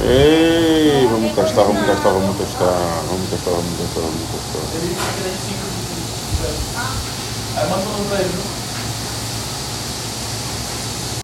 Ei, vamos testar, vamos testar, vamos testar, vamos testar, vamos testar, vamos testar. Ele queria 5 Aí manda o nome pra ele.